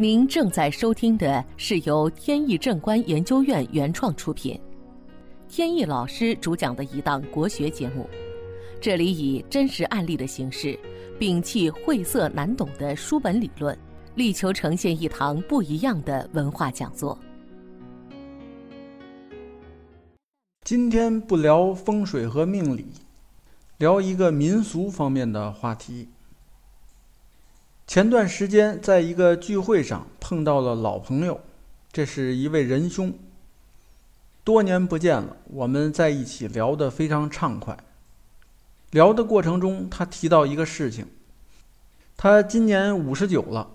您正在收听的是由天意正观研究院原创出品，天意老师主讲的一档国学节目。这里以真实案例的形式，摒弃晦涩难懂的书本理论，力求呈现一堂不一样的文化讲座。今天不聊风水和命理，聊一个民俗方面的话题。前段时间在一个聚会上碰到了老朋友，这是一位仁兄。多年不见了，我们在一起聊得非常畅快。聊的过程中，他提到一个事情：他今年五十九了，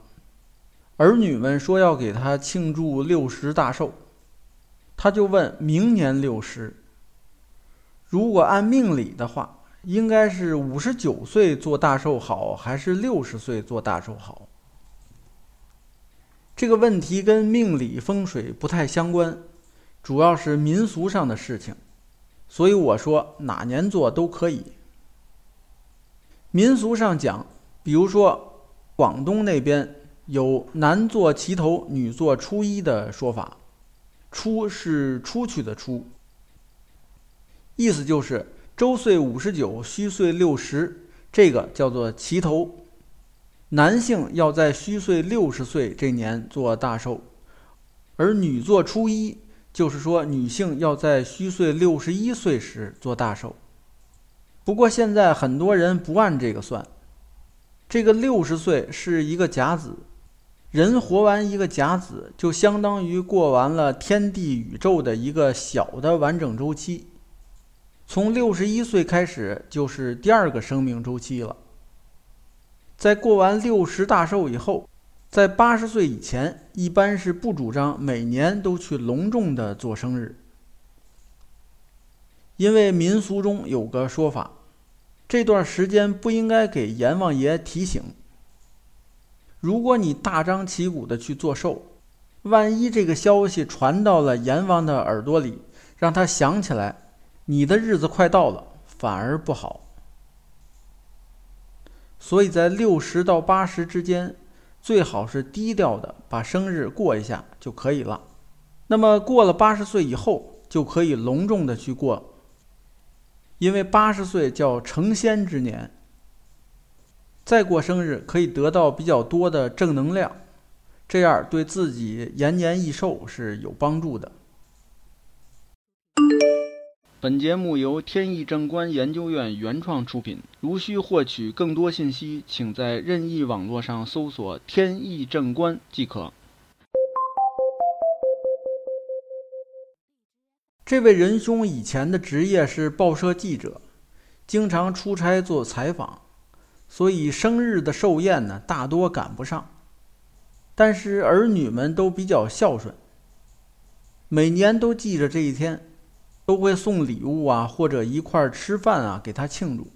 儿女们说要给他庆祝六十大寿，他就问明年六十。如果按命理的话。应该是五十九岁做大寿好，还是六十岁做大寿好？这个问题跟命理风水不太相关，主要是民俗上的事情，所以我说哪年做都可以。民俗上讲，比如说广东那边有男做齐头，女做初一的说法，初是出去的出，意思就是。周岁五十九，虚岁六十，这个叫做齐头。男性要在虚岁六十岁这年做大寿，而女做初一，就是说女性要在虚岁六十一岁时做大寿。不过现在很多人不按这个算，这个六十岁是一个甲子，人活完一个甲子，就相当于过完了天地宇宙的一个小的完整周期。从六十一岁开始就是第二个生命周期了。在过完六十大寿以后，在八十岁以前，一般是不主张每年都去隆重的做生日，因为民俗中有个说法，这段时间不应该给阎王爷提醒。如果你大张旗鼓的去做寿，万一这个消息传到了阎王的耳朵里，让他想起来。你的日子快到了，反而不好。所以在六十到八十之间，最好是低调的把生日过一下就可以了。那么过了八十岁以后，就可以隆重的去过，因为八十岁叫成仙之年。再过生日可以得到比较多的正能量，这样对自己延年益寿是有帮助的。本节目由天意正观研究院原创出品。如需获取更多信息，请在任意网络上搜索“天意正观”即可。这位仁兄以前的职业是报社记者，经常出差做采访，所以生日的寿宴呢大多赶不上。但是儿女们都比较孝顺，每年都记着这一天。都会送礼物啊，或者一块儿吃饭啊，给他庆祝。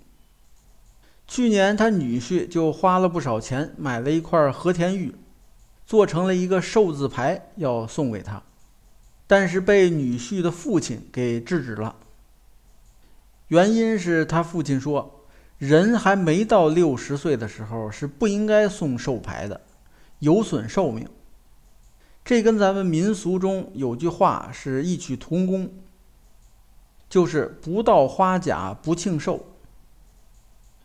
去年他女婿就花了不少钱买了一块和田玉，做成了一个寿字牌要送给他，但是被女婿的父亲给制止了。原因是他父亲说，人还没到六十岁的时候是不应该送寿牌的，有损寿命。这跟咱们民俗中有句话是异曲同工。就是不到花甲不庆寿。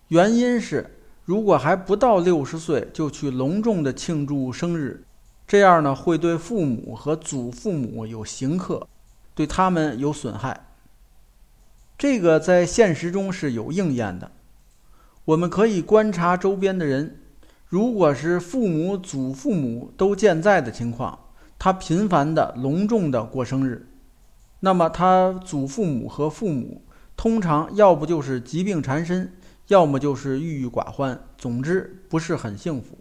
原因是，如果还不到六十岁就去隆重的庆祝生日，这样呢会对父母和祖父母有刑克，对他们有损害。这个在现实中是有应验的。我们可以观察周边的人，如果是父母、祖父母都健在的情况，他频繁的隆重的过生日。那么他祖父母和父母通常要不就是疾病缠身，要么就是郁郁寡欢，总之不是很幸福。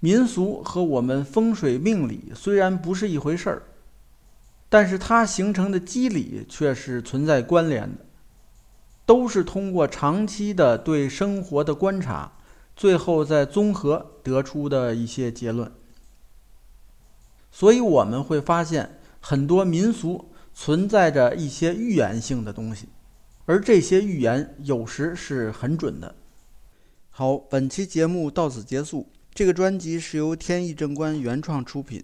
民俗和我们风水命理虽然不是一回事儿，但是它形成的机理却是存在关联的，都是通过长期的对生活的观察，最后再综合得出的一些结论。所以我们会发现。很多民俗存在着一些预言性的东西，而这些预言有时是很准的。好，本期节目到此结束。这个专辑是由天意正观原创出品，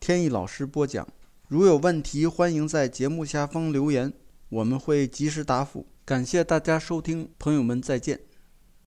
天意老师播讲。如有问题，欢迎在节目下方留言，我们会及时答复。感谢大家收听，朋友们再见。